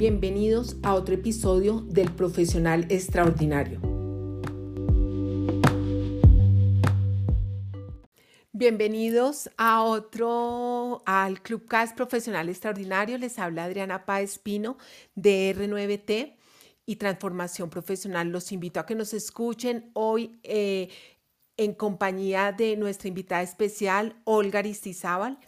Bienvenidos a otro episodio del Profesional Extraordinario. Bienvenidos a otro, al Clubcast Profesional Extraordinario. Les habla Adriana Páez Pino de R9T y Transformación Profesional. Los invito a que nos escuchen hoy eh, en compañía de nuestra invitada especial, Olga Aristizábal.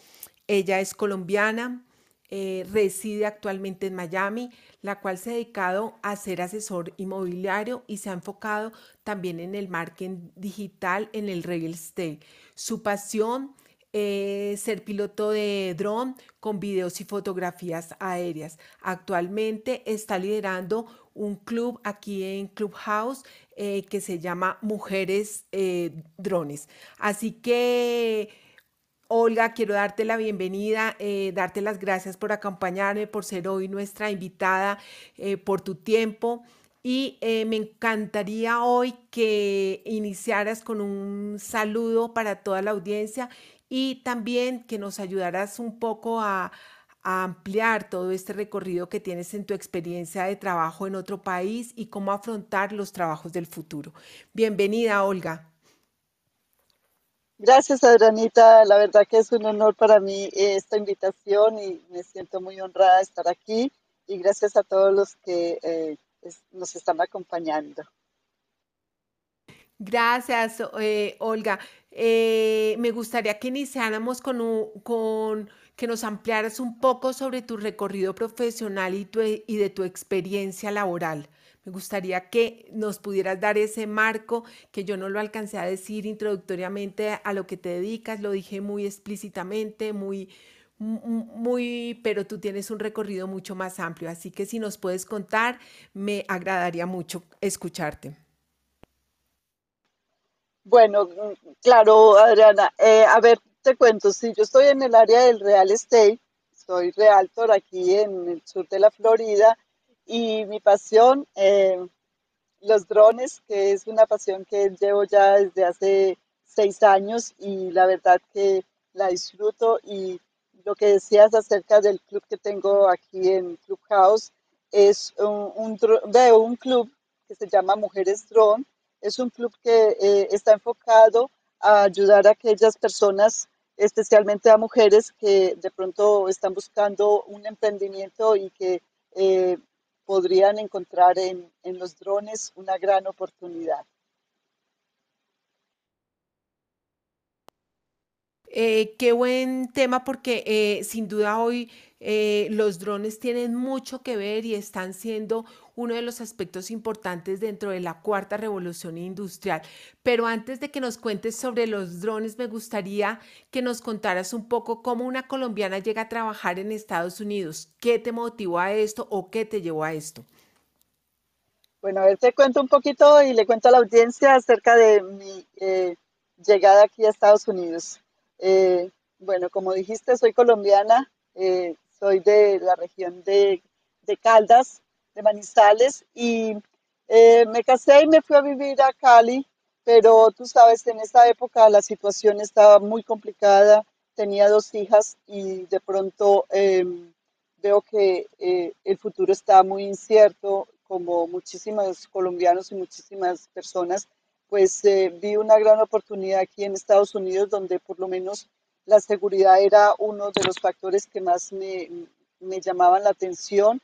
Ella es colombiana, eh, reside actualmente en Miami, la cual se ha dedicado a ser asesor inmobiliario y se ha enfocado también en el marketing digital en el real estate. Su pasión es ser piloto de dron con videos y fotografías aéreas. Actualmente está liderando un club aquí en Clubhouse eh, que se llama Mujeres eh, Drones. Así que Olga, quiero darte la bienvenida, eh, darte las gracias por acompañarme, por ser hoy nuestra invitada, eh, por tu tiempo. Y eh, me encantaría hoy que iniciaras con un saludo para toda la audiencia y también que nos ayudaras un poco a, a ampliar todo este recorrido que tienes en tu experiencia de trabajo en otro país y cómo afrontar los trabajos del futuro. Bienvenida, Olga. Gracias, Adrianita. La verdad que es un honor para mí eh, esta invitación y me siento muy honrada de estar aquí. Y gracias a todos los que eh, nos están acompañando. Gracias, eh, Olga. me gustaría que iniciáramos con, con que nos ampliaras un poco sobre tu recorrido profesional y, y de tu experiencia laboral. Me gustaría que nos pudieras dar ese marco que yo no lo alcancé a decir introductoriamente a lo que te dedicas, lo dije muy explícitamente, muy, muy, pero tú tienes un recorrido mucho más amplio, así que si nos puedes contar, me agradaría mucho escucharte. Bueno, claro, Adriana. Eh, a ver, te cuento, si yo estoy en el área del real estate, soy realtor aquí en el sur de la Florida y mi pasión, eh, los drones, que es una pasión que llevo ya desde hace seis años y la verdad que la disfruto y lo que decías acerca del club que tengo aquí en Clubhouse es un, un, un club que se llama Mujeres Drone. Es un club que eh, está enfocado a ayudar a aquellas personas, especialmente a mujeres que de pronto están buscando un emprendimiento y que eh, podrían encontrar en, los drones una gran oportunidad. Eh, qué buen tema porque eh, sin duda hoy eh, los drones tienen mucho que ver y están siendo uno de los aspectos importantes dentro de la cuarta revolución industrial. Pero antes de que nos cuentes sobre los drones, me gustaría que nos contaras un poco cómo una colombiana llega a trabajar en Estados Unidos. ¿Qué te motivó a esto o qué te llevó a esto? Bueno, a ver, te cuento un poquito y le cuento a la audiencia acerca de mi eh, llegada aquí a Estados Unidos. Eh, bueno, como dijiste, soy colombiana, eh, soy de la región de, de Caldas, de Manizales, y me casé y me fui a vivir a Cali, pero tú sabes, en esa época la situación estaba muy complicada, tenía dos hijas y de pronto em, veo que el futuro está muy incierto, como muchísimos colombianos y muchísimas personas, pues eh, vi una gran oportunidad aquí en Estados Unidos donde por lo menos la seguridad era uno de los factores que más me llamaban la atención.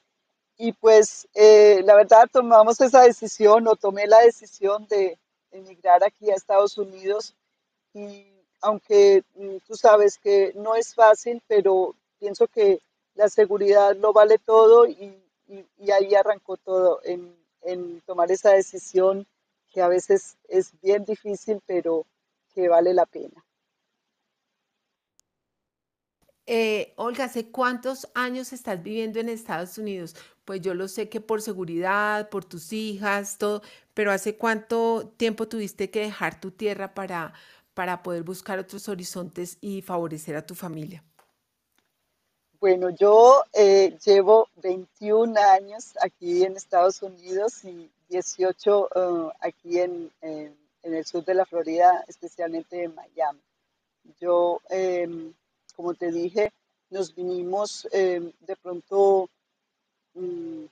Y pues eh, la verdad tomamos esa decisión o tomé la decisión de emigrar aquí a Estados Unidos. Y aunque mm, tú sabes que no es fácil, pero pienso que la seguridad lo vale todo y ahí arrancó todo en, tomar esa decisión que a veces es bien difícil, pero que vale la pena. Eh, Olga, ¿hace cuántos años estás viviendo en Estados Unidos? Pues yo lo sé que por seguridad, por tus hijas, todo, pero ¿hace cuánto tiempo tuviste que dejar tu tierra para, para poder buscar otros horizontes y favorecer a tu familia? Bueno, yo eh, llevo 21 años aquí en Estados Unidos y 18 eh, aquí en, el sur de la Florida, especialmente en Miami. Yo, em, como te dije, nos vinimos em, de pronto mm,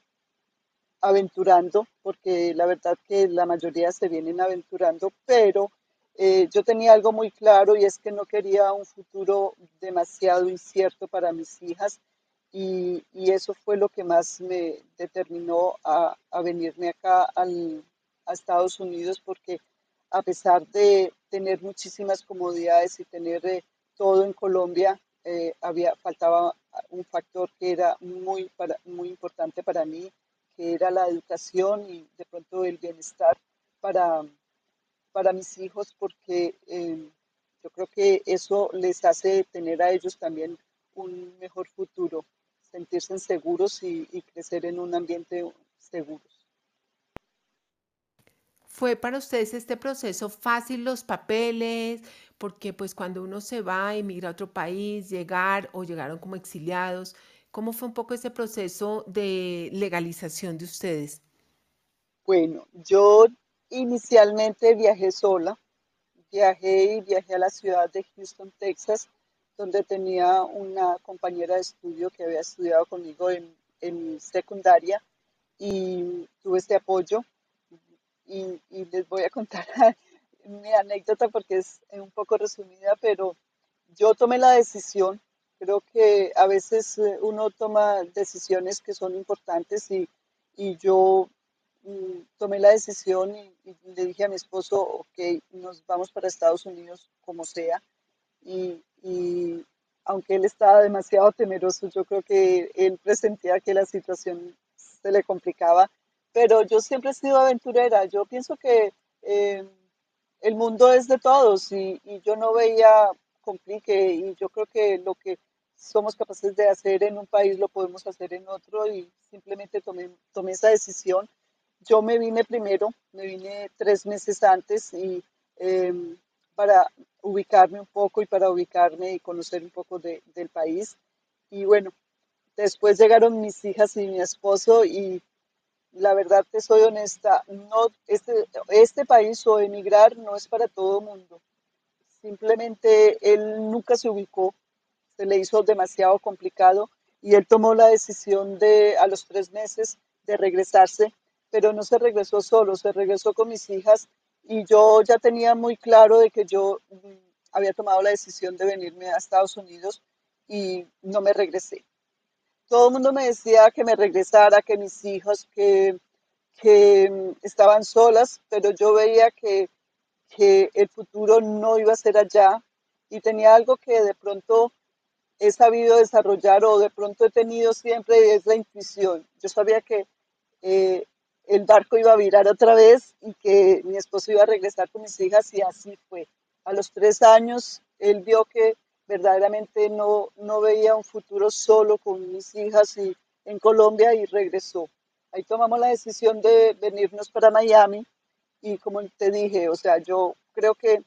aventurando, porque la verdad que la mayoría se vienen aventurando, pero eh, yo tenía algo muy claro y es que no quería un futuro demasiado incierto para mis hijas y, y eso fue lo que más me determinó a, a venirme acá al, a Estados Unidos porque a pesar de tener muchísimas comodidades y tener eh, todo en Colombia, eh, había, faltaba un factor que era muy, para, muy importante para mí, que era la educación y de pronto el bienestar para, para mis hijos, porque eh, yo creo que eso les hace tener a ellos también un mejor futuro, sentirse seguros y crecer en un ambiente seguro. ¿Fue para ustedes este proceso fácil los papeles? Porque pues cuando uno se va, emigra a otro país, llegar o llegaron como exiliados, ¿cómo fue un poco ese proceso de legalización de ustedes? Bueno, yo inicialmente viajé sola, viajé y viajé a la ciudad de Houston, Texas, donde tenía una compañera de estudio que había estudiado conmigo en, en secundaria y tuve este apoyo y, y les voy a contar mi anécdota porque es un poco resumida, pero yo tomé la decisión, creo que a veces eh, uno toma decisiones que son importantes y, y yo mm, tomé la decisión y, y, le dije a mi esposo, ok, nos vamos para Estados Unidos como sea. Y, y aunque él estaba demasiado temeroso, yo creo que él presentía que la situación se le complicaba pero yo siempre he sido aventurera. Yo pienso que eh, el mundo es de todos y, y, yo no veía complique y yo creo que lo que somos capaces de hacer en un país lo podemos hacer en otro y simplemente tomé, tomé esa decisión. Yo me vine primero, me vine tres meses antes y eh, para ubicarme un poco y para ubicarme y conocer un poco de, del país. Y bueno, después llegaron mis hijas y mi esposo y la verdad te soy honesta, no, este, este país o emigrar no es para todo mundo. Simplemente él nunca se ubicó, se le hizo demasiado complicado y él tomó la decisión de a los tres meses de regresarse, pero no se regresó solo, se regresó con mis hijas y yo ya tenía muy claro de que yo mm, había tomado la decisión de venirme a Estados Unidos y no me regresé todo el mundo me decía que me regresara, que mis hijos, que, que mm, estaban solas, pero yo veía que, que el futuro no iba a ser allá y tenía algo que de pronto he sabido desarrollar o de pronto he tenido siempre es la intuición. Yo sabía que eh, el barco iba a virar otra vez y que mi esposo iba a regresar con mis hijas y así fue. A los tres años él vio que verdaderamente no, no veía un futuro solo con mis hijas y en Colombia y regresó. Ahí tomamos la decisión de venirnos para Miami y como te dije, o sea, yo creo que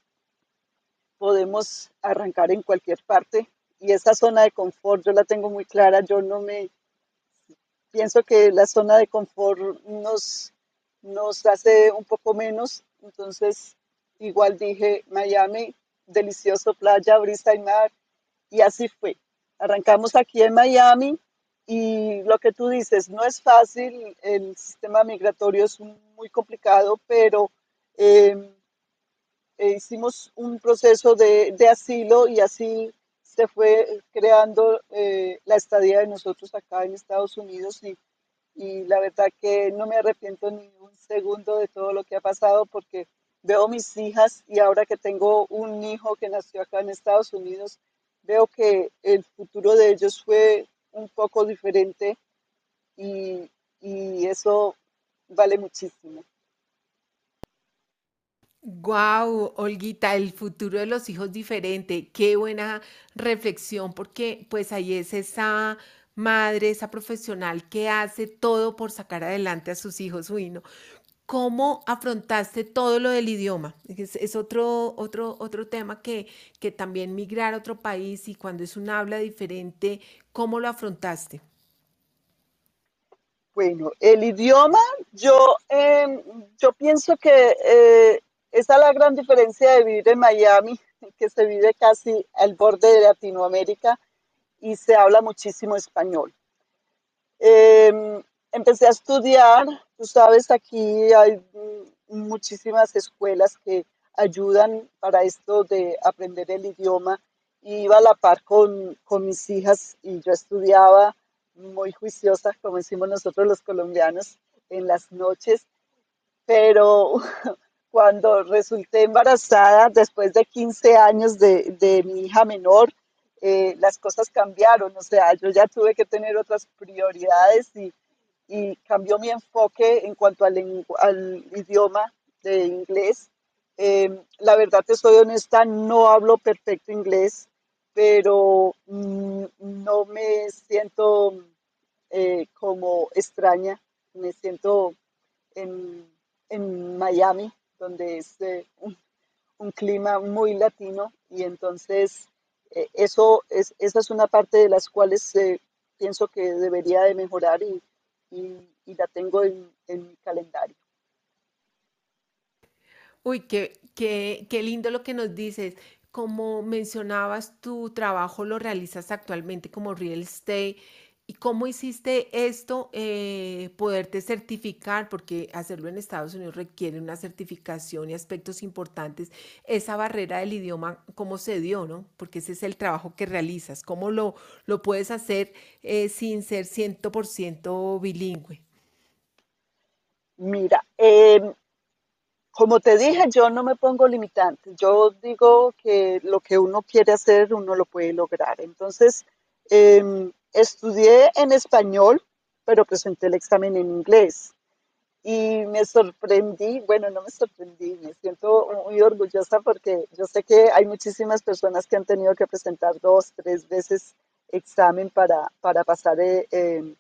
podemos arrancar en cualquier parte y esa zona de confort yo la tengo muy clara, yo no me pienso que la zona de confort nos, nos hace un poco menos, entonces igual dije Miami delicioso playa, brisa y mar. Y así fue. Arrancamos aquí en Miami y lo que tú dices, no es fácil, el sistema migratorio es muy complicado, pero eh, eh, hicimos un proceso de, de, asilo y así se fue creando eh, la estadía de nosotros acá en Estados Unidos y, y la verdad que no me arrepiento ni un segundo de todo lo que ha pasado porque veo mis hijas y ahora que tengo un hijo que nació acá en Estados Unidos, veo que el futuro de ellos fue un poco diferente y, y eso vale muchísimo. Wow, Olguita, el futuro de los hijos diferente. Qué buena reflexión, porque pues ahí es esa madre, esa profesional que hace todo por sacar adelante a sus hijos. Uy, no. ¿Cómo afrontaste todo lo del idioma? Es, otro, otro, otro tema que, que también migrar a otro país y cuando es un habla diferente, ¿cómo lo afrontaste? Bueno, el idioma, yo, eh, yo pienso que eh, esa es la gran diferencia de vivir en Miami, que se vive casi al borde de Latinoamérica y se habla muchísimo español. Em, empecé a estudiar, tú sabes, aquí hay muchísimas escuelas que ayudan para esto de aprender el idioma. Iba a la par con, con mis hijas y yo estudiaba muy juiciosa, como decimos nosotros los colombianos, en las noches, pero cuando resulté embarazada, después de 15 años de, de mi hija menor, eh, las cosas cambiaron, o sea, yo ya tuve que tener otras prioridades y, y cambió mi enfoque en cuanto al, al idioma de inglés. Eh, la verdad, te soy honesta, no hablo perfecto inglés, pero mm, no me siento eh, como extraña, me siento en, en Miami, donde es eh, un, un, clima muy latino y entonces eh, eso es, esa es una parte de las cuales eh, pienso que debería de mejorar y, y, y la tengo en, en, mi calendario. Uy, qué, qué, qué lindo lo que nos dices. Como mencionabas, tu trabajo lo realizas actualmente como real estate ¿Y cómo hiciste esto, eh, poderte certificar? Porque hacerlo en Estados Unidos requiere una certificación y aspectos importantes. Esa barrera del idioma, ¿cómo se dio, no? Porque ese es el trabajo que realizas. ¿Cómo lo, lo puedes hacer eh, sin ser 100% bilingüe? Mira, eh, como te dije, yo no me pongo limitantes. Yo digo que lo que uno quiere hacer, uno lo puede lograr. Entonces, eh, Estudié en español, pero presenté el examen en inglés. Y me sorprendí, bueno, no me sorprendí, me siento muy orgullosa porque yo sé que hay muchísimas personas que han tenido que presentar dos, tres veces examen para, para pasar eh, eh,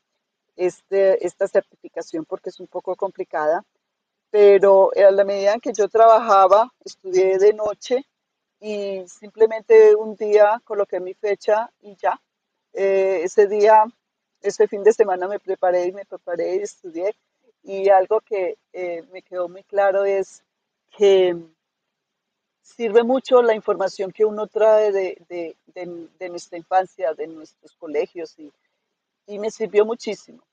este, esta certificación porque es un poco complicada. Pero a la medida en que yo trabajaba, estudié de noche y simplemente un día coloqué mi fecha y ya, eh, ese día, ese fin de semana me preparé y me preparé y estudié. Y algo que eh, me quedó muy claro es que sirve mucho la información que uno trae de, de, nuestra infancia, de nuestros colegios, y, y, me sirvió muchísimo.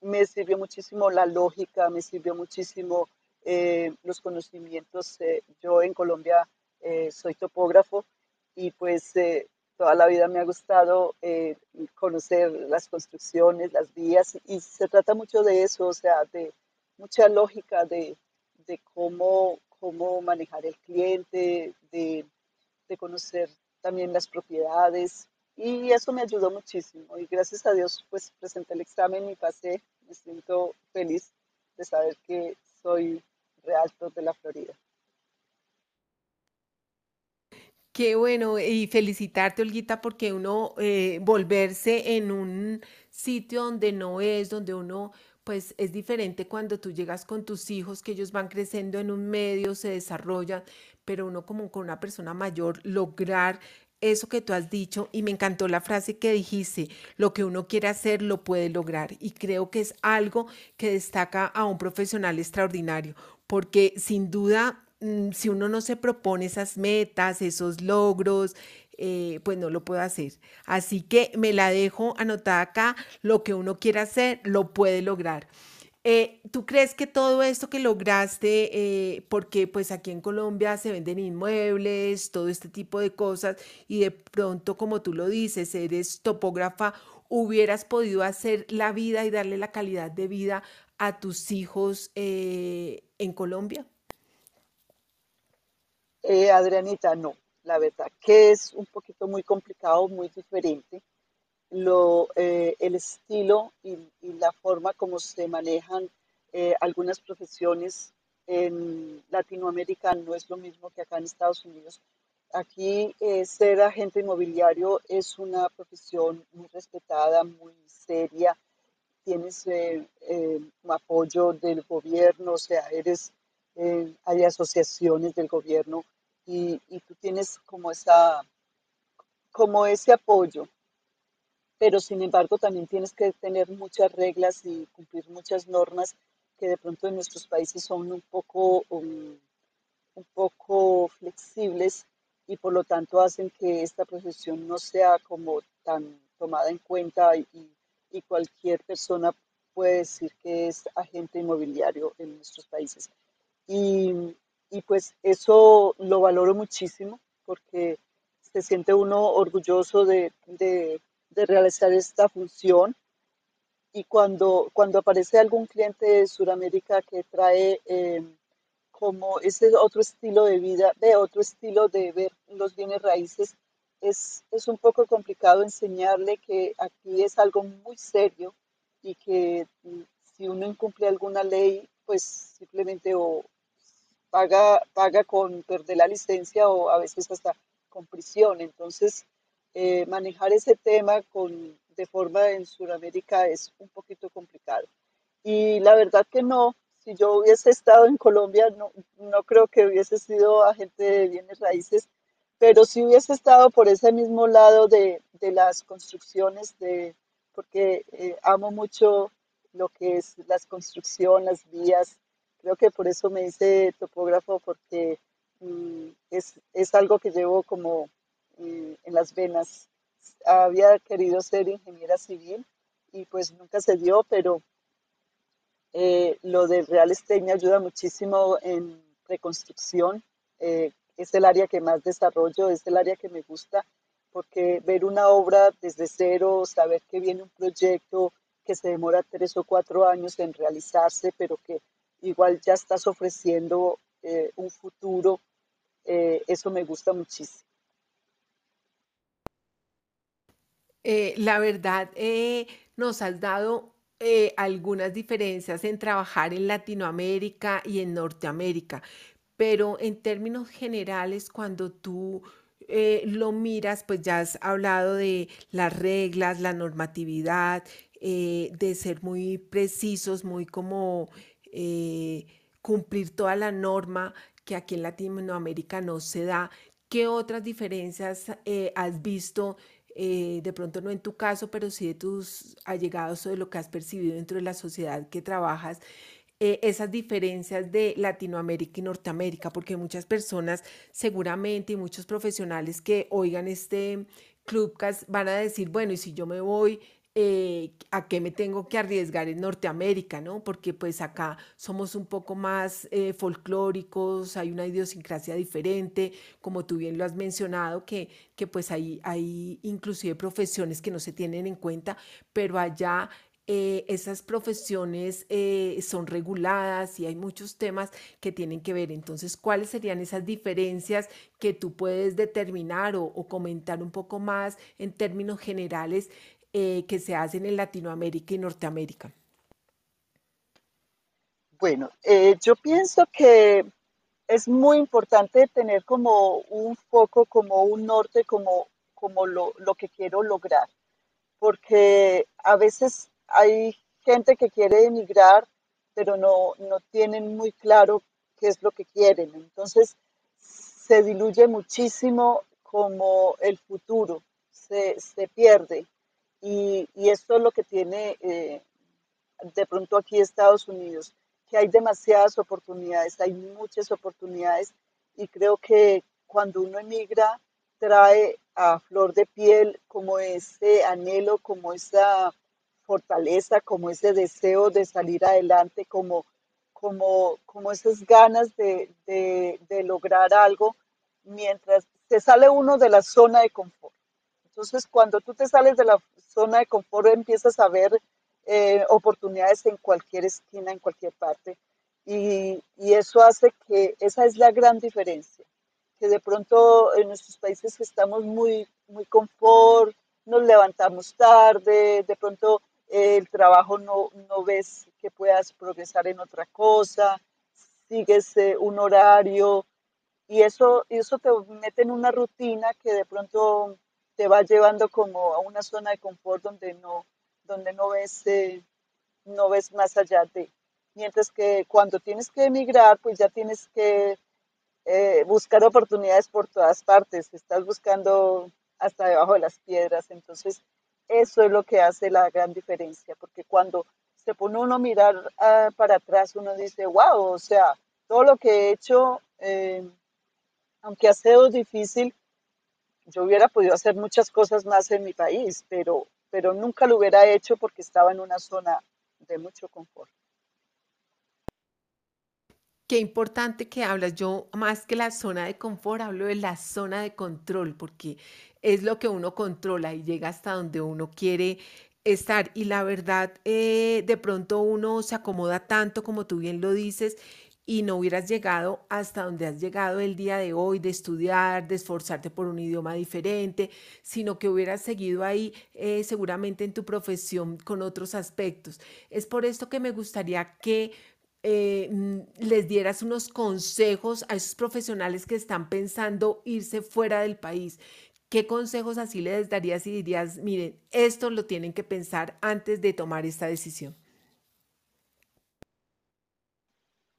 Me sirvió muchísimo la lógica, me sirvió muchísimo eh, los conocimientos. Eh, yo en Colombia soy topógrafo y pues toda la vida me ha gustado eh, conocer las construcciones, las vías, y se trata mucho de eso, o sea, de mucha lógica de, de cómo, cómo manejar el cliente, de, de, conocer también las propiedades, y eso me ayudó muchísimo. Y gracias a Dios, pues presenté el examen y pasé. Me siento feliz de saber que soy realtor de la Florida. Qué bueno, y felicitarte, Olguita, porque uno eh, volverse en un sitio donde no es, donde uno, pues es diferente cuando tú llegas con tus hijos, que ellos van creciendo en un medio, se desarrollan, pero uno como con una persona mayor, lograr eso que tú has dicho, y me encantó la frase que dijiste, lo que uno quiere hacer lo puede lograr, y creo que es algo que destaca a un profesional extraordinario, porque sin duda si uno no se propone esas metas, esos logros, eh, pues no lo puedo hacer. Así que me la dejo anotada acá, lo que uno quiera hacer, lo puede lograr. Eh, ¿Tú crees que todo esto que lograste, eh, porque pues aquí en Colombia se venden inmuebles, todo este tipo de cosas, y de pronto, como tú lo dices, eres topógrafa, hubieras podido hacer la vida y darle la calidad de vida a tus hijos en Colombia? Eh, Adrianita, no, la verdad que es un poquito muy complicado, muy diferente. Lo, eh, el estilo y, la forma como se manejan eh, algunas profesiones en Latinoamérica no es lo mismo que acá en Estados Unidos. Aquí eh, ser agente inmobiliario es una profesión muy respetada, muy seria. Tienes apoyo del gobierno, o sea, eres, hay asociaciones del gobierno y, y tú tienes como, esa, como ese apoyo, pero sin embargo también tienes que tener muchas reglas y cumplir muchas normas que de pronto en nuestros países son un poco, um, un poco flexibles y por lo tanto hacen que esta profesión no sea como tan tomada en cuenta y, y cualquier persona puede decir que es agente inmobiliario en nuestros países. Y, y pues eso lo valoro muchísimo porque se siente uno orgulloso de, de, de realizar esta función. Y cuando, cuando aparece algún cliente de Sudamérica que trae eh, como ese otro estilo de vida, de otro estilo de ver los bienes raíces, es, es un poco complicado enseñarle que aquí es algo muy serio y que mm, si uno incumple alguna ley, pues simplemente o paga, paga con perder la licencia o a veces hasta con prisión. Entonces, eh, manejar ese tema con, de forma en Sudamérica es un poquito complicado. Y la verdad que no, si yo hubiese estado en Colombia, no, no creo que hubiese sido agente de bienes raíces, pero si hubiese estado por ese mismo lado de, de las construcciones, de, porque eh, amo mucho lo que es las construcciones, las vías. Creo que por eso me hice topógrafo, porque mm, es, es, algo que llevo como mm, en las venas. Había querido ser ingeniera civil y pues nunca se dio, pero eh, lo del real estate me ayuda muchísimo en reconstrucción. Eh, es el área que más desarrollo, es el área que me gusta, porque ver una obra desde cero, saber que viene un proyecto que se demora tres o cuatro años en realizarse, pero que igual ya estás ofreciendo eh, un futuro, eh, eso me gusta muchísimo. Eh, la verdad, nos has dado algunas diferencias en trabajar en Latinoamérica y en Norteamérica, pero en términos generales, cuando tú lo miras, pues ya has hablado de las reglas, la normatividad, de ser muy precisos, muy como eh, cumplir toda la norma que aquí en Latinoamérica no se da. ¿Qué otras diferencias eh, has visto? eh, de pronto no en tu caso, pero sí de tus allegados o de lo que has percibido dentro de la sociedad que trabajas, eh, esas diferencias de Latinoamérica y Norteamérica, porque muchas personas seguramente y muchos profesionales que oigan este Clubcast van a decir, bueno, y si yo me voy eh, a qué me tengo que arriesgar en Norteamérica, ¿no? Porque pues acá somos un poco más eh, folclóricos, hay una idiosincrasia diferente, como tú bien lo has mencionado, que, que pues hay, hay inclusive profesiones que no se tienen en cuenta, pero allá eh, esas profesiones son reguladas y hay muchos temas que tienen que ver. Entonces, ¿cuáles serían esas diferencias que tú puedes determinar o comentar un poco más en términos generales eh, que se hacen en Latinoamérica y Norteamérica? Bueno, eh, yo pienso que es muy importante tener como un foco, como un norte, como, como lo, lo que quiero lograr, porque a veces hay gente que quiere emigrar, pero no, no tienen muy claro qué es lo que quieren. Entonces, se diluye muchísimo como el futuro, se, se pierde. Y, esto es lo que tiene eh, de pronto aquí Estados Unidos, que hay demasiadas oportunidades, hay muchas oportunidades y creo que cuando uno emigra trae a flor de piel como ese anhelo, como esa fortaleza, como ese deseo de salir adelante, como, como, como esas ganas de, de lograr algo mientras se sale uno de la zona de confort. Entonces, cuando tú te sales de la zona de confort, empiezas a ver eh, oportunidades en cualquier esquina, en cualquier parte. Y, y, eso hace que esa es la gran diferencia, que de pronto en nuestros países estamos muy, muy confort, nos levantamos tarde, de pronto eh, el trabajo no, no ves que puedas progresar en otra cosa, sigues eh, un horario y eso, eso te mete en una rutina que de pronto te va llevando como a una zona de confort donde no, donde no ves, eh, no ves más allá de. Mientras que cuando tienes que emigrar, pues ya tienes que eh, buscar oportunidades por todas partes. Estás buscando hasta debajo de las piedras. Entonces, eso es lo que hace la gran diferencia, porque cuando se pone uno a mirar uh, para atrás, uno dice, wow, o sea, todo lo que he hecho, eh, aunque ha sido difícil, yo hubiera podido hacer muchas cosas más en mi país, pero pero nunca lo hubiera hecho porque estaba en una zona de mucho confort. Qué importante que hablas. Yo, más que la zona de confort, hablo de la zona de control, porque es lo que uno controla y llega hasta donde uno quiere estar. Y la verdad, eh, de pronto uno se acomoda tanto, como tú bien lo dices, y no hubieras llegado hasta donde has llegado el día de hoy, de estudiar, de esforzarte por un idioma diferente, sino que hubieras seguido ahí eh, seguramente en tu profesión con otros aspectos. Es por esto que me gustaría que eh, mm, les dieras unos consejos a esos profesionales que están pensando irse fuera del país. ¿Qué consejos así les darías y dirías, miren, esto lo tienen que pensar antes de tomar esta decisión?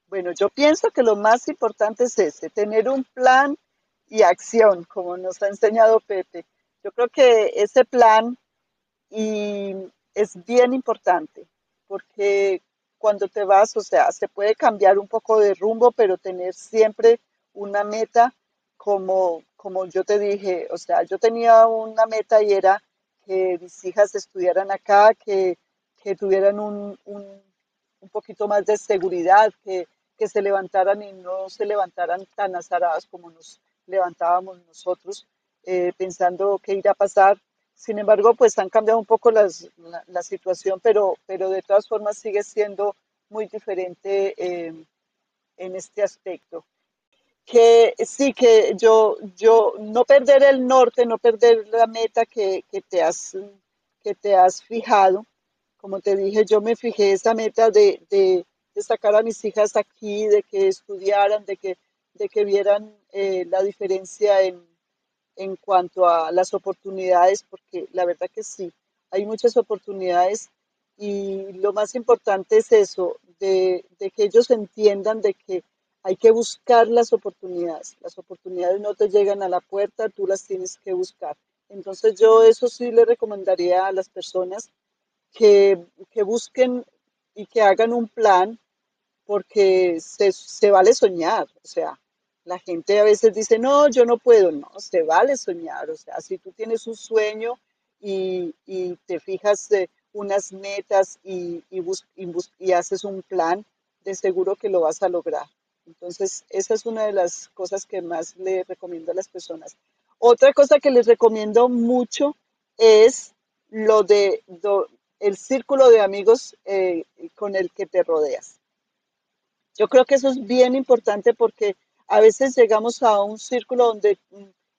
Bueno, yo pienso que lo más importante es ese, tener un plan y acción, como nos ha enseñado Pepe. Yo creo que ese plan y es bien importante, porque cuando te vas, o sea, se puede cambiar un poco de rumbo, pero tener siempre una meta como, como yo te dije, o sea, yo tenía una meta y era que mis hijas estudiaran acá, que, que tuvieran un, un, un, poquito más de seguridad, que, que se levantaran y no se levantaran tan azaradas como nos levantábamos nosotros, eh, pensando qué irá a pasar. Sin embargo, pues han cambiado un poco las, la, la, situación, pero, pero de todas formas sigue siendo muy diferente eh, en este aspecto. Que sí, que yo, yo no perder el norte, no perder la meta que, que, te, has, que te has fijado. Como te dije, yo me fijé esa meta de, de, de sacar a mis hijas aquí, de que estudiaran, de que, de que vieran eh, la diferencia en, en cuanto a las oportunidades, porque la verdad que sí, hay muchas oportunidades y lo más importante es eso, de, de, que ellos entiendan de que hay que buscar las oportunidades. Las oportunidades no te llegan a la puerta, tú las tienes que buscar. Entonces yo eso sí le recomendaría a las personas que, que busquen y que hagan un plan porque se, vale soñar, o sea, la gente a veces dice, no, yo no puedo, no, se vale soñar, o sea, si tú tienes un sueño y, te fijas de unas metas y, bus, y, haces un plan, de seguro que lo vas a lograr. Entonces, esa es una de las cosas que más le recomiendo a las personas. Otra cosa que les recomiendo mucho es lo de el círculo de amigos eh, con el que te rodeas. Yo creo que eso es bien importante porque a veces llegamos a un círculo donde,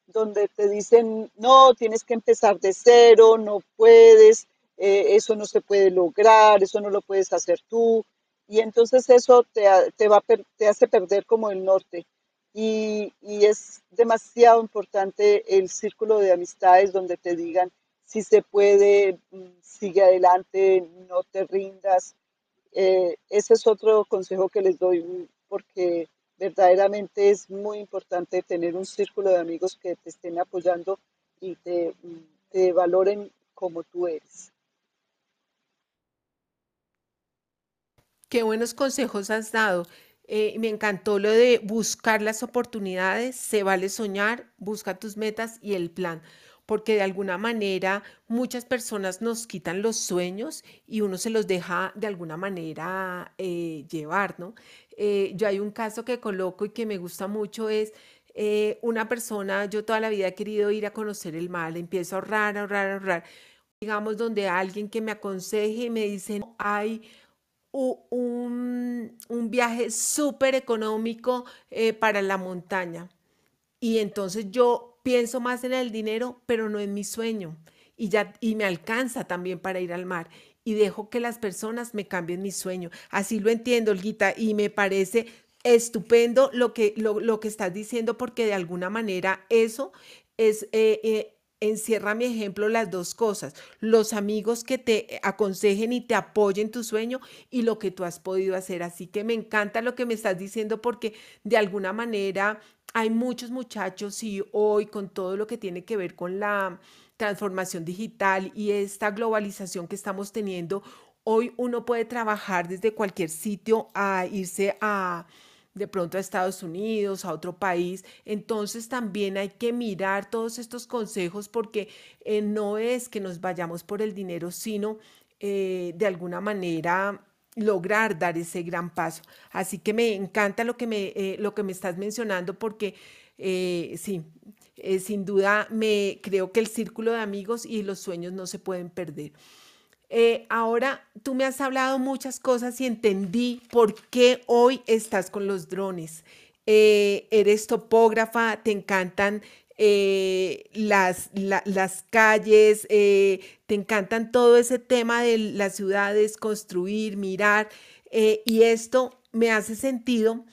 donde te dicen, no, tienes que empezar de cero, no puedes, eh, eso no se puede lograr, eso no lo puedes hacer tú. Y entonces eso te, te, va, te hace perder como el norte. Y, y, es demasiado importante el círculo de amistades donde te digan, si se puede, sigue adelante, no te rindas. Eh, ese es otro consejo que les doy porque verdaderamente es muy importante tener un círculo de amigos que te estén apoyando y te, te valoren como tú eres. Qué buenos consejos has dado. Eh, me encantó lo de buscar las oportunidades, se vale soñar, busca tus metas y el plan, porque de alguna manera muchas personas nos quitan los sueños y uno se los deja de alguna manera eh, llevar, ¿no? Eh, yo hay un caso que coloco y que me gusta mucho es eh, una persona, yo toda la vida he querido ir a conocer el mar, empiezo a ahorrar, ahorrar, ahorrar, digamos, donde alguien que me aconseje y me dice, hay un, un viaje súper económico eh, para la montaña. Y entonces yo pienso más en el dinero, pero no en mi sueño. Y, ya, y me alcanza también para ir al mar y dejo que las personas me cambien mi sueño. Así lo entiendo, Olguita, y me parece estupendo lo que, lo, lo que estás diciendo porque de alguna manera eso es... Eh, eh, encierra mi ejemplo las dos cosas, los amigos que te aconsejen y te apoyen tu sueño y lo que tú has podido hacer. Así que me encanta lo que me estás diciendo porque de alguna manera hay muchos muchachos y hoy con todo lo que tiene que ver con la transformación digital y esta globalización que estamos teniendo, hoy uno puede trabajar desde cualquier sitio a irse a de pronto a Estados Unidos, a otro país. Entonces también hay que mirar todos estos consejos porque eh, no es que nos vayamos por el dinero, sino eh, de alguna manera lograr dar ese gran paso. Así que me encanta lo que me, eh, lo que me estás mencionando porque sí, sin duda me creo que el círculo de amigos y los sueños no se pueden perder. Eh, ahora tú me has hablado muchas cosas y entendí por qué hoy estás con los drones. Eh, eres topógrafa, te encantan eh, las, las calles, te encantan todo ese tema de las ciudades, construir, mirar, y esto me hace sentido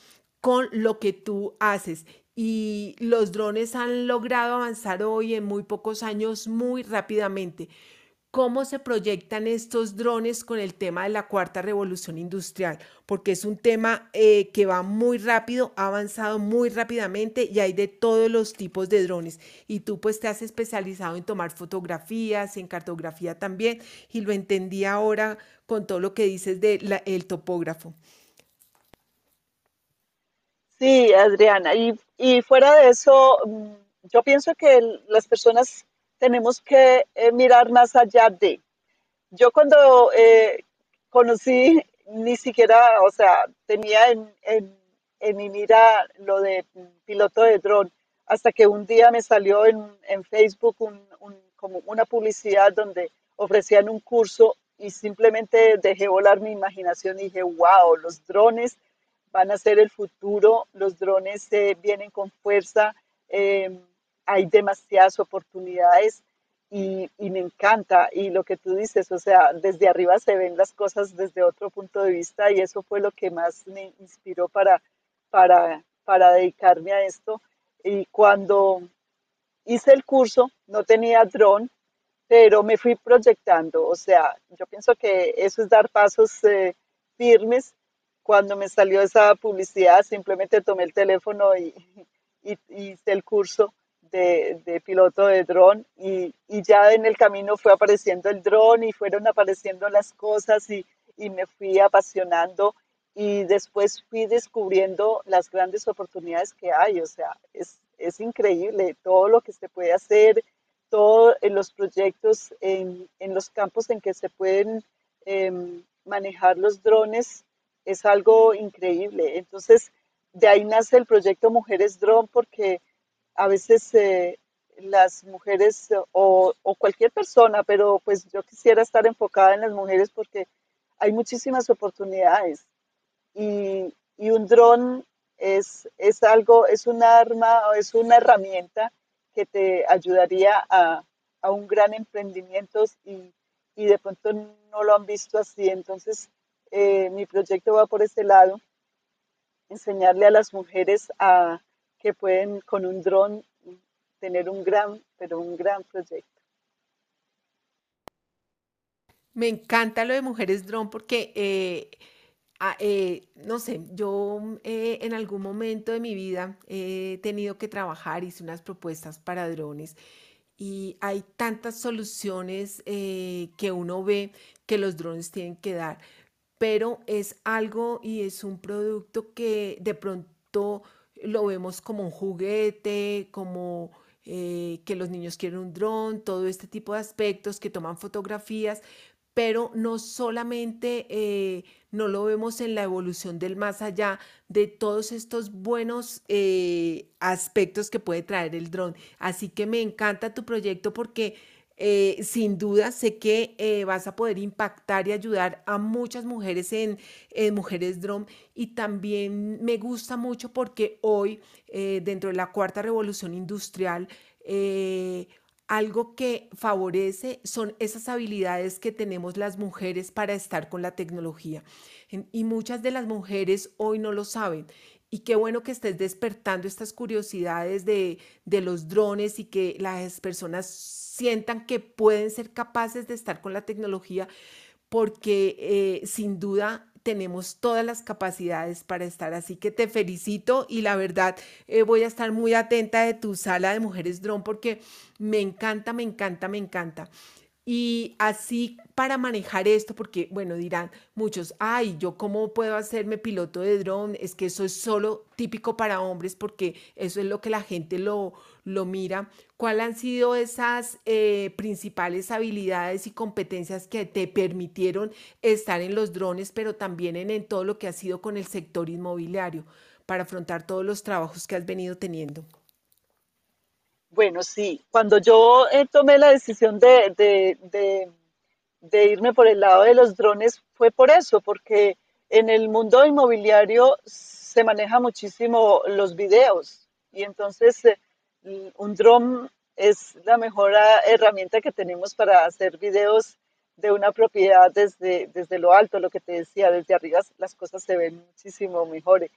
con lo que tú haces. Y los drones han logrado avanzar hoy en muy pocos años muy rápidamente cómo se proyectan estos drones con el tema de la cuarta revolución industrial, porque es un tema eh, que va muy rápido, ha avanzado muy rápidamente y hay de todos los tipos de drones. Y tú pues te has especializado en tomar fotografías, en cartografía también, y lo entendí ahora con todo lo que dices del el topógrafo. Sí, Adriana, y, y fuera de eso, mm, yo pienso que las personas tenemos que eh, mirar más allá de. Yo cuando eh, conocí, ni siquiera, o sea, tenía en, en, mi mira lo de piloto de dron, hasta que un día me salió en, en Facebook como una publicidad donde ofrecían un curso y simplemente dejé volar mi imaginación y dije, wow, los drones van a ser el futuro, los drones eh, vienen con fuerza. Eh, hay demasiadas oportunidades y, me encanta. Y lo que tú dices, o sea, desde arriba se ven las cosas desde otro punto de vista y eso fue lo que más me inspiró para, para, para dedicarme a esto. Y cuando hice el curso, no tenía dron, pero me fui proyectando. O sea, yo pienso que eso es dar pasos eh, firmes. Cuando me salió esa publicidad, simplemente tomé el teléfono y, y hice el curso de, piloto de dron y, ya en el camino fue apareciendo el dron y fueron apareciendo las cosas y, me fui apasionando y después fui descubriendo las grandes oportunidades que hay, o sea, es, es increíble todo lo que se puede hacer, todos los proyectos en, en, los campos en que se pueden em, manejar los drones, es algo increíble. Entonces, de ahí nace el proyecto Mujeres Drone porque a veces eh, las mujeres o, cualquier persona, pero pues yo quisiera estar enfocada en las mujeres porque hay muchísimas oportunidades y, un dron es, es, algo, es un arma, es una herramienta que te ayudaría a, un gran emprendimiento y, de pronto no lo han visto así. Entonces, eh, mi proyecto va por ese lado, enseñarle a las mujeres a, que pueden con un dron tener un gran, pero un gran proyecto. Me encanta lo de mujeres dron porque, eh, ah, eh, no sé, yo eh, en algún momento de mi vida he tenido que trabajar, hice unas propuestas para drones y hay tantas soluciones que uno ve que los drones tienen que dar, pero es algo y es un producto que de pronto lo vemos como un juguete, como eh, que los niños quieren un dron, todo este tipo de aspectos, que toman fotografías, pero no solamente eh, no lo vemos en la evolución del más allá de todos estos buenos eh, aspectos que puede traer el dron. Así que me encanta tu proyecto porque eh, sin duda sé que eh, vas a poder impactar y ayudar a muchas mujeres en, Mujeres Drum y también me gusta mucho porque hoy eh, dentro de la cuarta revolución industrial algo que favorece son esas habilidades que tenemos las mujeres para estar con la tecnología. Y muchas de las mujeres hoy no lo saben y qué bueno que estés despertando estas curiosidades de, los drones y que las personas sientan que pueden ser capaces de estar con la tecnología, porque eh, sin duda tenemos todas las capacidades para estar. Así que te felicito y la verdad eh, voy a estar muy atenta de tu sala de mujeres drone porque me encanta, me encanta, me encanta. Y así para manejar esto, porque bueno, dirán muchos, ay, yo cómo puedo hacerme piloto de dron, es que eso es solo típico para hombres, porque eso es lo que la gente lo, lo mira. ¿Cuáles han sido esas eh, principales habilidades y competencias que te permitieron estar en los drones, pero también en, en todo lo que ha sido con el sector inmobiliario, para afrontar todos los trabajos que has venido teniendo? Bueno, sí, cuando yo eh, tomé la decisión de, irme por el lado de los drones fue por eso, porque en el mundo inmobiliario se maneja muchísimo los videos y entonces eh, un dron es la mejor ah, herramienta que tenemos para hacer videos de una propiedad desde, desde lo alto, lo que te decía, desde arriba las cosas se ven muchísimo mejores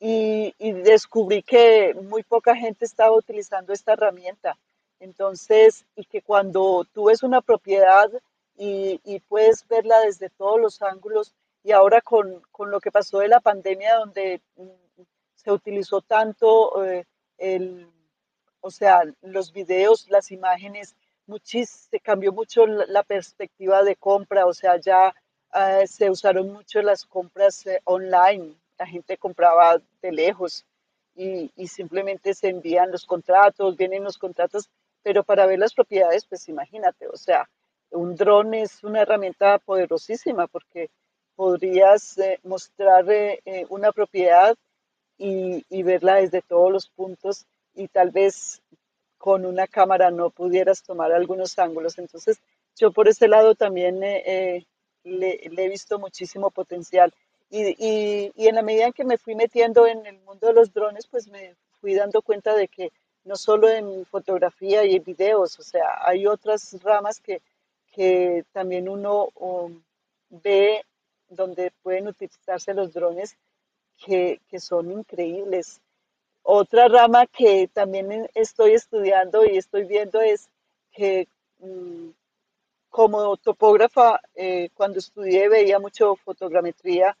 y, descubrí que muy poca gente estaba utilizando esta herramienta. Entonces, y que cuando tú ves una propiedad y, y puedes verla desde todos los ángulos, y ahora con, con, lo que pasó de la pandemia, donde mm, se utilizó tanto eh, el, o sea, los videos, las imágenes, muchis, se cambió mucho la, la perspectiva de compra, o sea, ya uh, se usaron mucho las compras eh, online, la gente compraba de lejos y, simplemente se envían los contratos, vienen los contratos, pero para ver las propiedades, pues imagínate, o sea, un dron es una herramienta poderosísima porque podrías eh, mostrar eh, eh, una propiedad y, verla desde todos los puntos y tal vez con una cámara no pudieras tomar algunos ángulos. Entonces, yo por ese lado también le he visto muchísimo potencial. Y, y, en la medida en que me fui metiendo en el mundo de los drones, pues me fui dando cuenta de que no solo en fotografía y en videos, o sea, hay otras ramas que, que también uno ve donde pueden utilizarse los drones que, que son increíbles. Otra rama que también estoy estudiando y estoy viendo es que um, como topógrafa, eh, cuando estudié veía mucho fotogrametría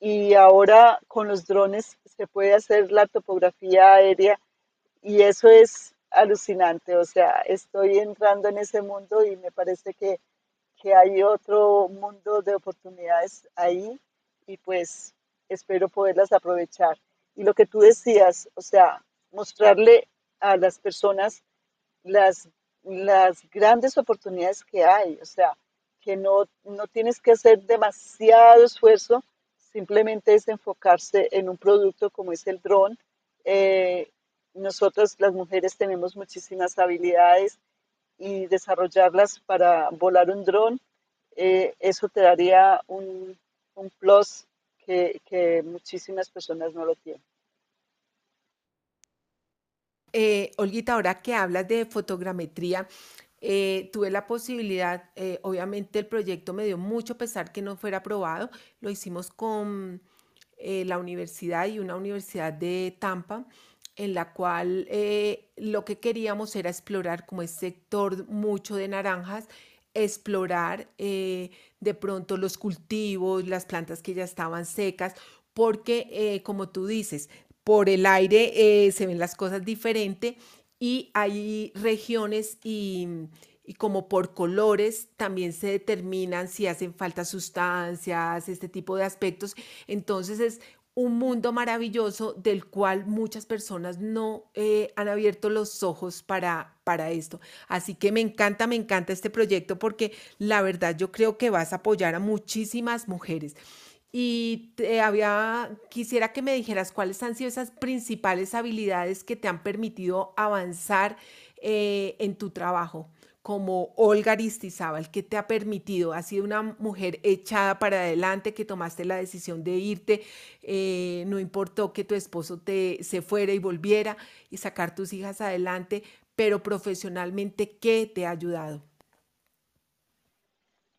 y ahora con los drones se puede hacer la topografía aérea y eso es alucinante, o sea, estoy entrando en ese mundo y me parece que, que hay otro mundo de oportunidades ahí y pues espero poderlas aprovechar. Y lo que tú decías, o sea, mostrarle a las personas las, las grandes oportunidades que hay, o sea, que no, no tienes que hacer demasiado esfuerzo simplemente es enfocarse en un producto como es el dron. Eh, nosotros las mujeres tenemos muchísimas habilidades y desarrollarlas para volar un dron, eh, eso te daría un, plus que, que, muchísimas personas no lo tienen. Eh, Olguita, ahora que hablas de fotogrametría, eh, tuve la posibilidad, eh, obviamente el proyecto me dio mucho pesar que no fuera aprobado, lo hicimos con eh, la universidad y una universidad de Tampa, en la cual lo que queríamos era explorar como es sector mucho de naranjas, explorar de pronto los cultivos, las plantas que ya estaban secas, porque como tú dices, por el aire se ven las cosas diferente y hay regiones y, como por colores también se determinan si hacen falta sustancias, este tipo de aspectos. Entonces es un mundo maravilloso del cual muchas personas no eh, han abierto los ojos para, para esto. Así que me encanta, me encanta este proyecto porque la verdad yo creo que vas a apoyar a muchísimas mujeres. Y te había, quisiera que me dijeras cuáles han sido esas principales habilidades que te han permitido avanzar eh, en tu trabajo como Olga Aristizábal, que te ha permitido, has sido una mujer echada para adelante, que tomaste la decisión de irte, eh, no importó que tu esposo te se fuera y volviera y sacar tus hijas adelante, pero profesionalmente, ¿qué te ha ayudado?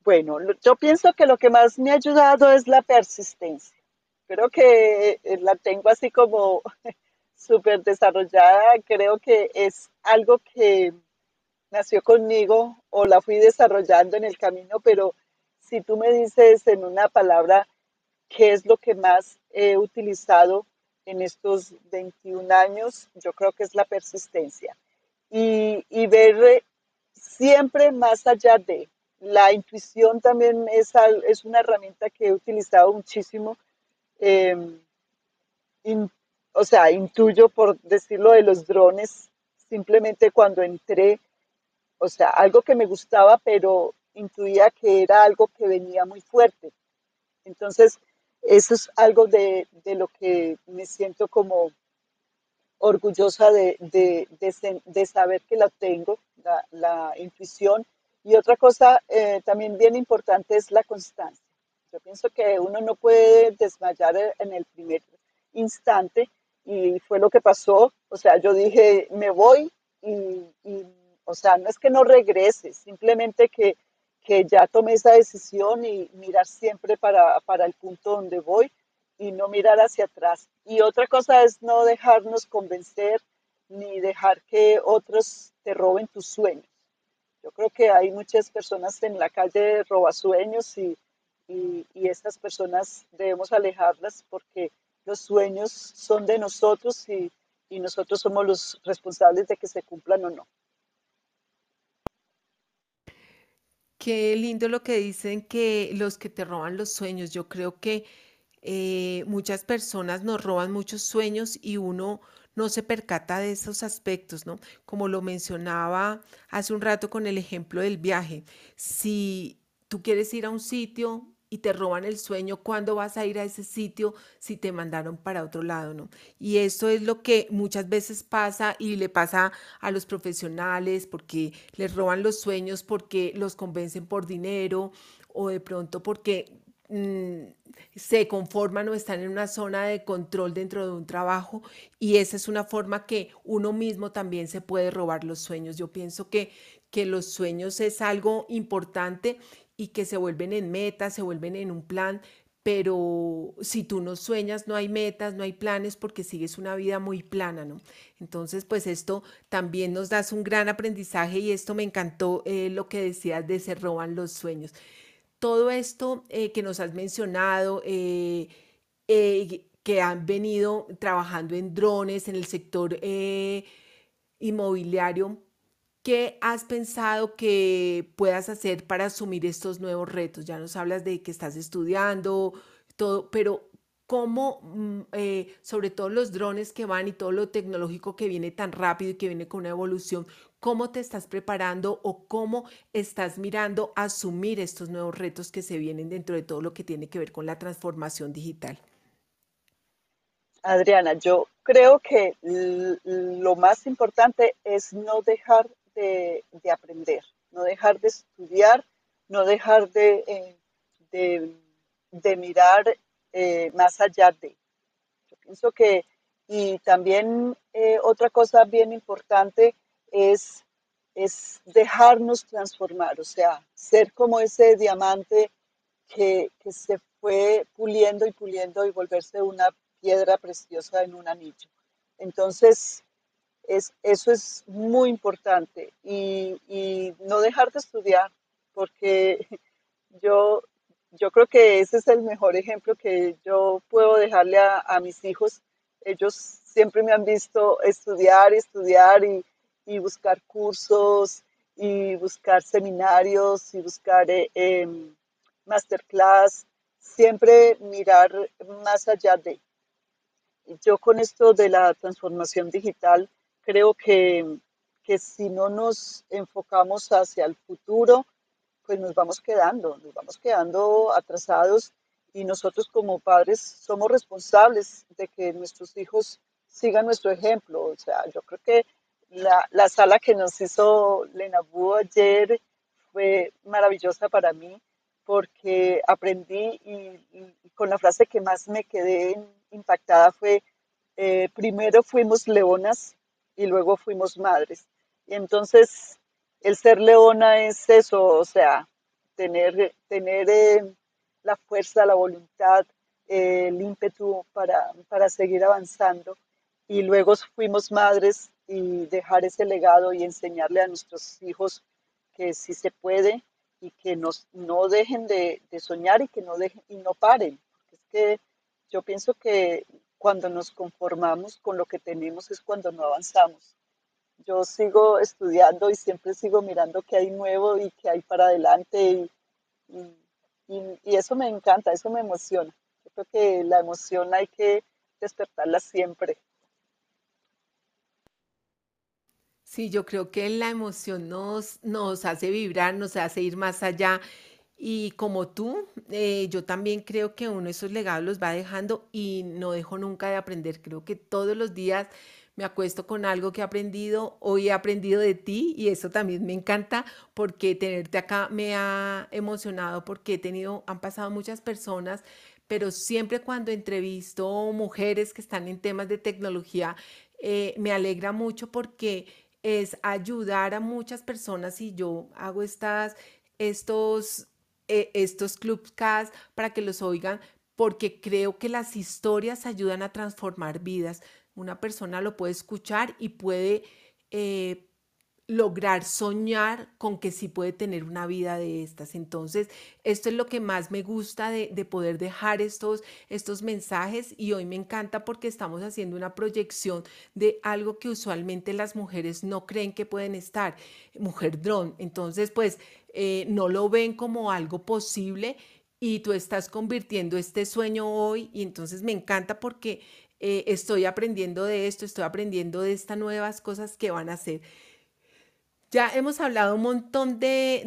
Bueno, yo pienso que lo que más me ha ayudado es la persistencia. Creo que eh, la tengo así como súper desarrollada. Creo que es algo que nació conmigo o la fui desarrollando en el camino, pero si tú me dices en una palabra qué es lo que más he utilizado en estos 21 años, yo creo que es la persistencia y, y ver siempre más allá de, la intuición también es, es, una herramienta que he utilizado muchísimo. Em, o sea, intuyo, por decirlo de los drones, simplemente cuando entré, o sea, algo que me gustaba, pero intuía que era algo que venía muy fuerte. Entonces, eso es algo de, de lo que me siento como orgullosa de, de, de saber que la tengo, la, la intuición. Y otra cosa eh, también bien importante es la constancia. Yo pienso que uno no puede desmayar en el primer instante y fue lo que pasó. O sea, yo dije, me voy y, o sea, no es que no regrese, simplemente que, que ya tomé esa decisión y mirar siempre para, para el punto donde voy y no mirar hacia atrás. Y otra cosa es no dejarnos convencer ni dejar que otros te roben tus sueños. Yo creo que hay muchas personas en la calle robasueños y, y, y estas personas debemos alejarlas porque los sueños son de nosotros y, y nosotros somos los responsables de que se cumplan o no. Qué lindo lo que dicen que los que te roban los sueños. Yo creo que eh, muchas personas nos roban muchos sueños y uno no se percata de esos aspectos, ¿no? Como lo mencionaba hace un rato con el ejemplo del viaje. Si tú quieres ir a un sitio y te roban el sueño, ¿cuándo vas a ir a ese sitio si te mandaron para otro lado, ¿no? Y eso es lo que muchas veces pasa y le pasa a los profesionales porque les roban los sueños porque los convencen por dinero o de pronto porque se conforman o están en una zona de control dentro de un trabajo y esa es una forma que uno mismo también se puede robar los sueños. Yo pienso que, que los sueños es algo importante y que se vuelven en metas, se vuelven en un plan, pero si tú no sueñas, no hay metas, no hay planes porque sigues una vida muy plana, ¿no? Entonces, pues esto también nos das un gran aprendizaje y esto me encantó eh, lo que decías de se roban los sueños todo esto eh, que nos has mencionado, eh, eh, que han venido trabajando en drones, en el sector inmobiliario, ¿qué has pensado que puedas hacer para asumir estos nuevos retos? Ya nos hablas de que estás estudiando, todo, pero cómo, mm, sobre todo los drones que van y todo lo tecnológico que viene tan rápido y que viene con una evolución, cómo te estás preparando o cómo estás mirando asumir estos nuevos retos que se vienen dentro de todo lo que tiene que ver con la transformación digital. Adriana, yo creo que lo más importante es no dejar de, aprender, no dejar de estudiar, no dejar de, eh, de, mirar eh, más allá de. Yo pienso que, y también eh, otra cosa bien importante es, es dejarnos transformar, o sea, ser como ese diamante que, que se fue puliendo y puliendo y volverse una piedra preciosa en un anillo. Entonces, es, eso es muy importante y, y, no dejar de estudiar, porque yo, yo creo que ese es el mejor ejemplo que yo puedo dejarle a, a mis hijos. Ellos siempre me han visto estudiar, estudiar y, y buscar cursos y buscar seminarios y buscar eh, em, masterclass, siempre mirar más allá de. Yo con esto de la transformación digital creo que, que si no nos enfocamos hacia el futuro, pues nos vamos quedando, nos vamos quedando atrasados y nosotros como padres somos responsables de que nuestros hijos sigan nuestro ejemplo. O sea, yo creo que la, la sala que nos hizo Lenabú ayer fue maravillosa para mí porque aprendí y, con la frase que más me quedé impactada fue, eh, primero fuimos leonas y luego fuimos madres. Y entonces el ser leona es eso, o sea, tener, tener eh, la fuerza, la voluntad, eh, el ímpetu para, para seguir avanzando. Y luego fuimos madres y dejar ese legado y enseñarle a nuestros hijos que sí se puede y que nos, no dejen de, soñar y que no dejen y no paren. Es que yo pienso que cuando nos conformamos con lo que tenemos es cuando no avanzamos. yo sigo estudiando y siempre sigo mirando qué hay nuevo y qué hay para adelante y, y eso me encanta, eso me emociona. Yo creo que la emoción hay que despertarla siempre. Sí, yo creo que la emoción nos, nos hace vibrar, nos hace ir más allá. Y como tú, eh, yo también creo que uno esos legados los va dejando y no dejo nunca de aprender. Creo que todos los días me acuesto con algo que he aprendido, hoy he aprendido de ti y eso también me encanta porque tenerte acá me ha emocionado porque he tenido, han pasado muchas personas, pero siempre cuando entrevisto mujeres que están en temas de tecnología, eh, me alegra mucho porque es ayudar a muchas personas y yo hago estas, estos, eh, estos clubcasts para que los oigan porque creo que las historias ayudan a transformar vidas. Una persona lo puede escuchar y puede eh, lograr soñar con que sí puede tener una vida de estas. Entonces, esto es lo que más me gusta de, poder dejar estos, estos mensajes y hoy me encanta porque estamos haciendo una proyección de algo que usualmente las mujeres no creen que pueden estar, mujer dron. Entonces, pues eh, no lo ven como algo posible y tú estás convirtiendo este sueño hoy y entonces me encanta porque eh, estoy aprendiendo de esto, estoy aprendiendo de estas nuevas cosas que van a hacer. Ya hemos hablado un montón de,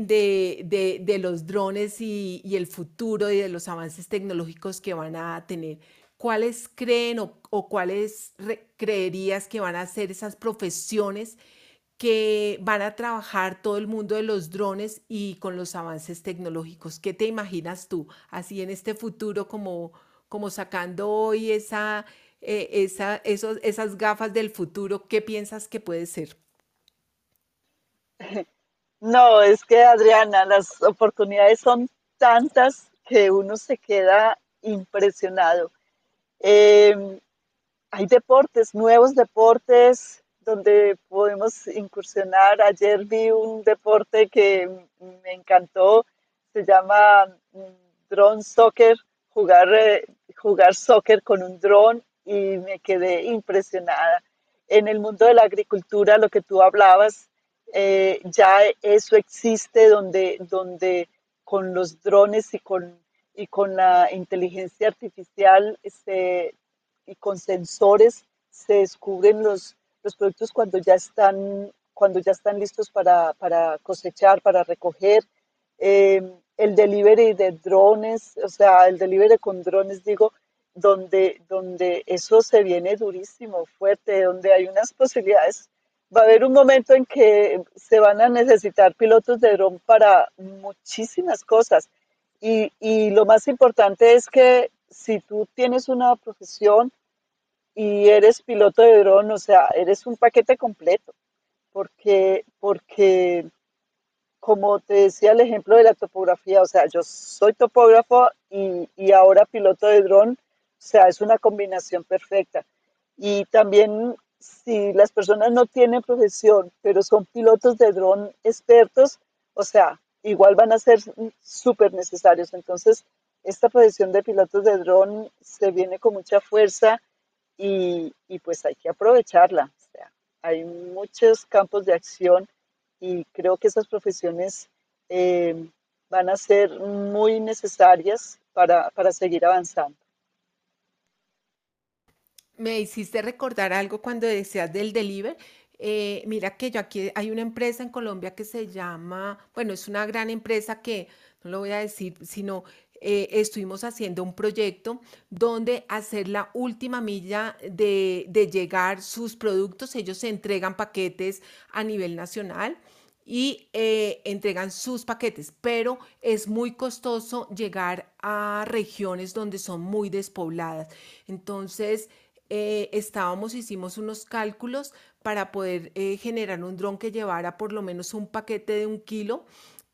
de, los drones y, el futuro y de los avances tecnológicos que van a tener. ¿Cuáles creen o, cuáles creerías que van a ser esas profesiones que van a trabajar todo el mundo de los drones y con los avances tecnológicos? ¿Qué te imaginas tú así en este futuro como, como sacando hoy esa, eh, esa, esos, esas gafas del futuro? ¿Qué piensas que puede ser? No, es que Adriana, las oportunidades son tantas que uno se queda impresionado. Em, hay deportes, nuevos deportes donde podemos incursionar. Ayer vi un deporte que me encantó, se llama mm, drone soccer, jugar, eh, jugar soccer con un dron y me quedé impresionada. En el mundo de la agricultura, lo que tú hablabas, eh, ya eso existe donde, donde con los drones y con, y con la inteligencia artificial este, y con sensores se descubren los, los productos cuando ya están, cuando ya están listos para, para cosechar, para recoger. Em, el delivery de drones, o sea, el delivery con drones, digo, donde, donde eso se viene durísimo, fuerte, donde hay unas posibilidades va a haber un momento en que se van a necesitar pilotos de dron para muchísimas cosas. Y, y, lo más importante es que si tú tienes una profesión y eres piloto de dron, o sea, eres un paquete completo. Porque, porque, como te decía el ejemplo de la topografía, o sea, yo soy topógrafo y, y ahora piloto de dron, o sea, es una combinación perfecta. Y también si las personas no tienen profesión, pero son pilotos de dron expertos, o sea, igual van a ser súper necesarios. Entonces, esta profesión de pilotos de dron se viene con mucha fuerza y, pues hay que aprovecharla. Hay muchos campos de acción y creo que esas profesiones eh, van a ser muy necesarias para, para seguir avanzando. Me hiciste recordar algo cuando decías del delivery. Eh, mira que yo aquí hay una empresa en Colombia que se llama, bueno, es una gran empresa que no lo voy a decir, sino eh, estuvimos haciendo un proyecto donde hacer la última milla de, llegar sus productos. Ellos se entregan paquetes a nivel nacional y eh, entregan sus paquetes, pero es muy costoso llegar a regiones donde son muy despobladas. Entonces, eh, estábamos, hicimos unos cálculos para poder eh, generar un dron que llevara por lo menos un paquete de un kilo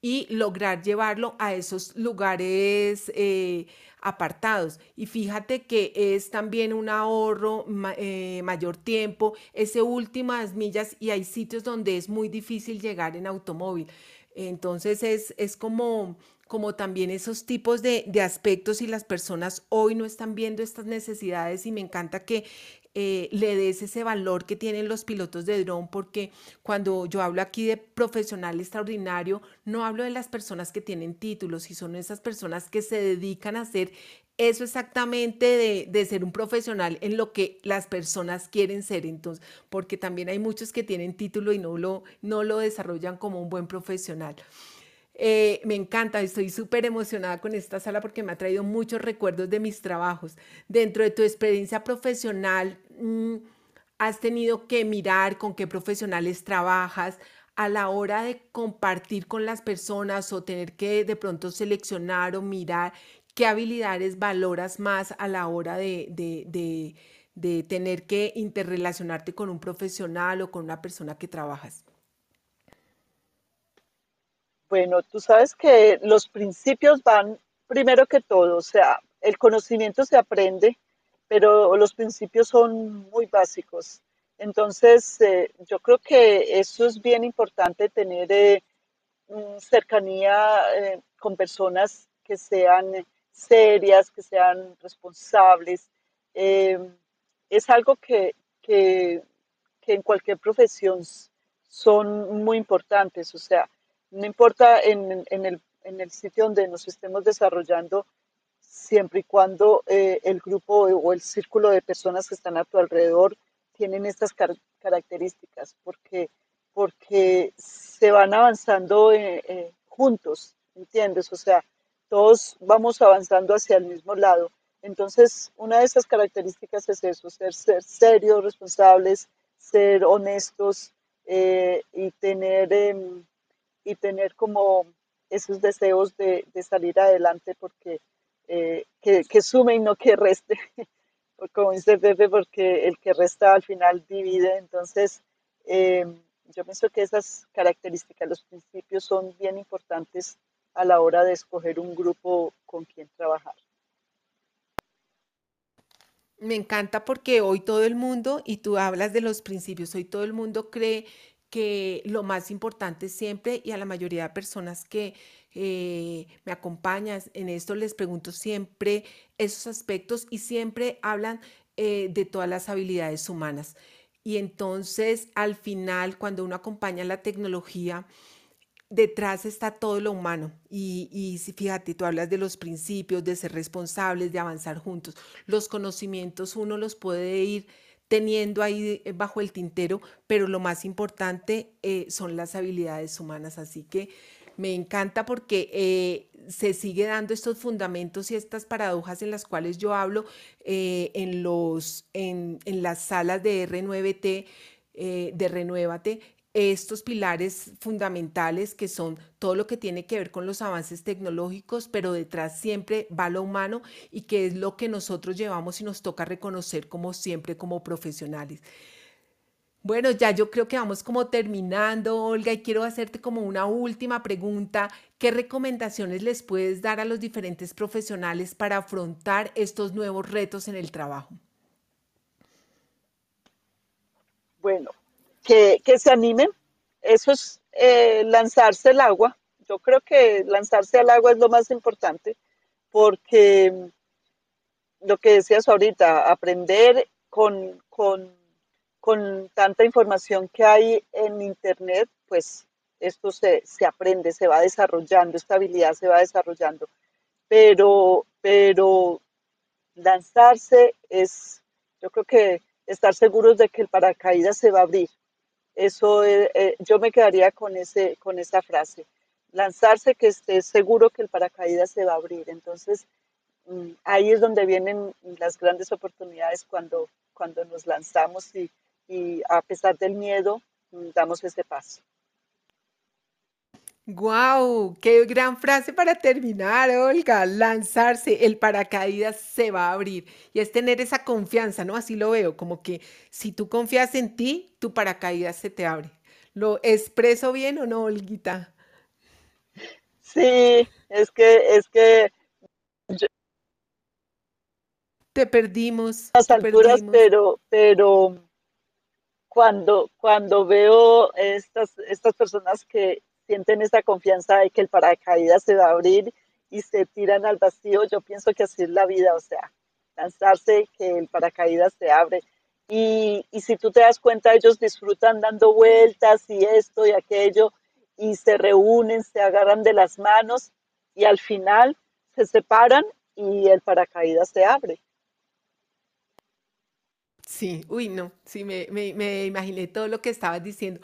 y lograr llevarlo a esos lugares eh, apartados. Y fíjate que es también un ahorro, mayor tiempo, ese últimas millas y hay sitios donde es muy difícil llegar en automóvil. Entonces es, es como como también esos tipos de, aspectos y las personas hoy no están viendo estas necesidades y me encanta que eh, le des ese valor que tienen los pilotos de dron, porque cuando yo hablo aquí de profesional extraordinario, no hablo de las personas que tienen títulos, y son esas personas que se dedican a hacer eso exactamente de, de, ser un profesional en lo que las personas quieren ser. Entonces, porque también hay muchos que tienen título y no lo, no lo desarrollan como un buen profesional. Eh, me encanta, estoy súper emocionada con esta sala porque me ha traído muchos recuerdos de mis trabajos. Dentro de tu experiencia profesional, mm, ¿has tenido que mirar con qué profesionales trabajas? a la hora de compartir con las personas o tener que de pronto seleccionar o mirar qué habilidades valoras más a la hora de, de, de tener que interrelacionarte con un profesional o con una persona que trabajas. Bueno, tú sabes que los principios van primero que todo, o sea, el conocimiento se aprende, pero los principios son muy básicos. Entonces, eh, yo creo que eso es bien importante, tener eh, cercanía eh, con personas que sean serias, que sean responsables. es algo que, que, que en cualquier profesión son muy importantes, o sea, no importa en, el, en, el, sitio donde nos estemos desarrollando, siempre y cuando eh, el grupo o el círculo de personas que están a tu alrededor tienen estas características, porque, porque se van avanzando eh, eh, juntos, ¿entiendes? O sea, todos vamos avanzando hacia el mismo lado. Entonces, una de esas características es eso, ser, ser serios, responsables, ser honestos y tener em, y tener como esos deseos de, de salir adelante porque eh, que, que, sume y no que reste, como dice Pepe, porque el que resta al final divide. Entonces, eh, yo pienso que esas características, los principios son bien importantes a la hora de escoger un grupo con quien trabajar. Me encanta porque hoy todo el mundo, y tú hablas de los principios, hoy todo el mundo cree que lo más importante siempre, y a la mayoría de personas que eh, me acompañan en esto, les pregunto siempre esos aspectos y siempre hablan eh, de todas las habilidades humanas. Y entonces, al final, cuando uno acompaña la tecnología, detrás está todo lo humano. Y, y fíjate, tú hablas de los principios, de ser responsables, de avanzar juntos. Los conocimientos uno los puede ir teniendo ahí eh, bajo el tintero, pero lo más importante eh, son las habilidades humanas. Así que me encanta porque eh, se sigue dando estos fundamentos y estas paradojas en las cuales yo hablo en, los, en, en, las salas de R9T, de Renuévate, estos pilares fundamentales que son todo lo que tiene que ver con los avances tecnológicos, pero detrás siempre va lo humano y que es lo que nosotros llevamos y nos toca reconocer como siempre como profesionales. Bueno, ya yo creo que vamos como terminando, Olga, y quiero hacerte como una última pregunta. ¿Qué recomendaciones les puedes dar a los diferentes profesionales para afrontar estos nuevos retos en el trabajo? Bueno, que, se animen. Eso es eh, lanzarse al agua. Yo creo que lanzarse al agua es lo más importante porque lo que decías ahorita, aprender con, con, con tanta información que hay en Internet, pues esto se, se, aprende, se va desarrollando, esta habilidad se va desarrollando. Pero, pero lanzarse es, yo creo que estar seguros de que el paracaídas se va a abrir, eso eh, eh, yo me quedaría con, ese, con esa frase. Lanzarse que esté seguro que el paracaídas se va a abrir. Entonces, mm, ahí es donde vienen las grandes oportunidades cuando, cuando nos lanzamos y, a pesar del miedo, mm, damos ese paso. ¡Guau! ¡Qué gran frase para terminar, Olga! Lanzarse, el paracaídas se va a abrir. Y es tener esa confianza, ¿no? Así lo veo, como que si tú confías en ti, tu paracaídas se te abre. ¿Lo expreso bien o no, Olguita? Sí, es que, es que te perdimos. Las alturas, pero, pero cuando, cuando veo estas, estas personas que sienten esa confianza de que el paracaídas se va a abrir y se tiran al vacío, yo pienso que así es la vida, o sea, lanzarse, que el paracaídas se abre. Y, y si tú te das cuenta, ellos disfrutan dando vueltas y esto y aquello, y se reúnen, se agarran de las manos y al final se separan y el paracaídas se abre. Sí, uy, no, sí, me, me, me imaginé todo lo que estabas diciendo.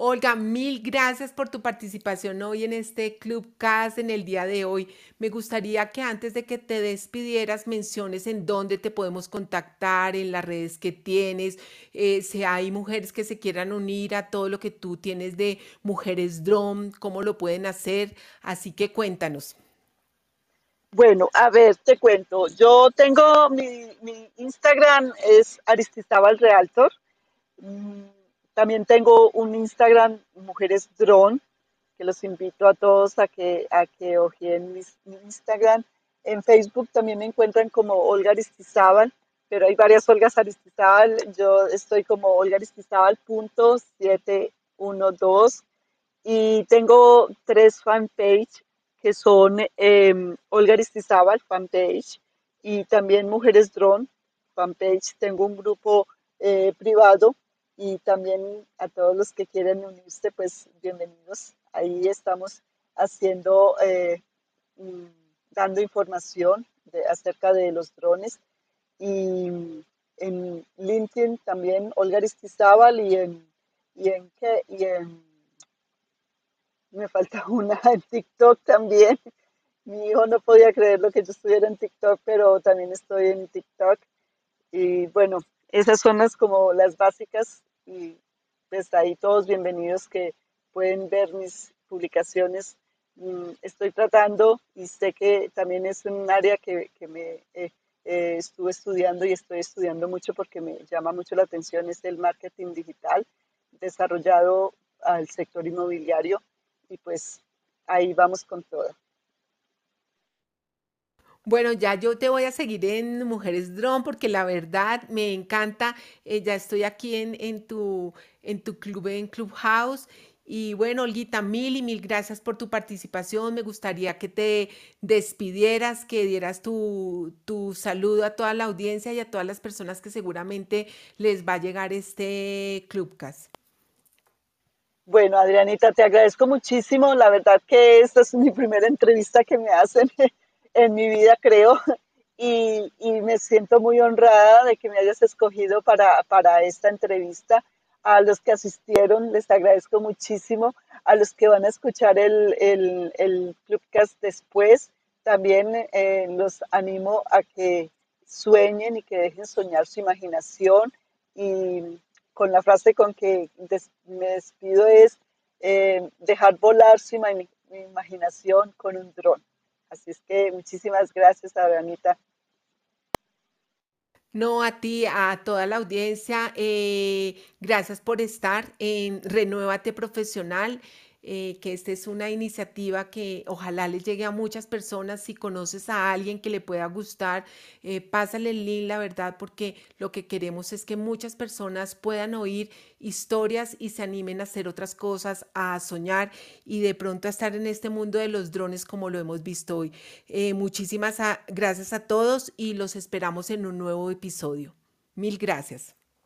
Olga, mil gracias por tu participación hoy en este Club CAS en el día de hoy. Me gustaría que antes de que te despidieras menciones en dónde te podemos contactar, en las redes que tienes, eh, si hay mujeres que se quieran unir a todo lo que tú tienes de Mujeres Drum, cómo lo pueden hacer. Así que cuéntanos. Bueno, a ver, te cuento. Yo tengo mi, Instagram es Aristizábal Realtor. Mm, También tengo un Instagram Mujeres Drone, que los invito a todos a que a que ojeen mi, Instagram. En Facebook también me encuentran como Olga Aristizábal, pero hay varias Olgas Aristizábal. Yo estoy como Olga Aristizábal punto 712 y tengo tres fanpage que son eh, Olga Aristizábal, fanpage, y también Mujeres Drone, fanpage. Tengo un grupo eh, privado y también a todos los que quieren unirse, pues bienvenidos. Ahí estamos haciendo, eh, mm, dando información de, acerca de los drones y en LinkedIn también Olga Aristizábal y en, y en, ¿qué? y en me falta una en TikTok también. Mi hijo no podía creer lo que yo estuviera en TikTok, pero también estoy en TikTok. Y bueno, esas son las como las básicas y pues ahí todos bienvenidos que pueden ver mis publicaciones. Mm, Estoy tratando y sé que también es un área que, que me eh, eh, estuve estudiando y estoy estudiando mucho porque me llama mucho la atención, es el marketing digital desarrollado al sector inmobiliario y pues ahí vamos con todo. Bueno, ya yo te voy a seguir en Mujeres Drone porque la verdad me encanta. eh, ya estoy aquí en, tu, en tu club, en Clubhouse. Y bueno, Olguita, mil y mil gracias por tu participación. Me gustaría que te despidieras, que dieras tu, tu saludo a toda la audiencia y a todas las personas que seguramente les va a llegar este Clubcast. Bueno, Adrianita, te agradezco muchísimo. La verdad que esta es mi primera entrevista que me hacen en mi vida, creo, y, y me siento muy honrada de que me hayas escogido para, para esta entrevista. A los que asistieron, les agradezco muchísimo. A los que van a escuchar el, el, el Clubcast después, también eh, los animo a que sueñen y que dejen soñar su imaginación y con la frase con que des- me despido es eh, dejar volar su ima- imaginación con un dron. Así es que muchísimas gracias, Adrianita. No, a ti, a toda la audiencia, eh, gracias por estar en Renuévate Profesional, eh, que esta es una iniciativa que ojalá le llegue a muchas personas. Si conoces a alguien que le pueda gustar, eh, pásale el link, la verdad, porque lo que queremos es que muchas personas puedan oír historias y se animen a hacer otras cosas, a soñar y de pronto a estar en este mundo de los drones como lo hemos visto hoy. Eh, muchísimas a- gracias a todos y los esperamos en un nuevo episodio. Mil gracias.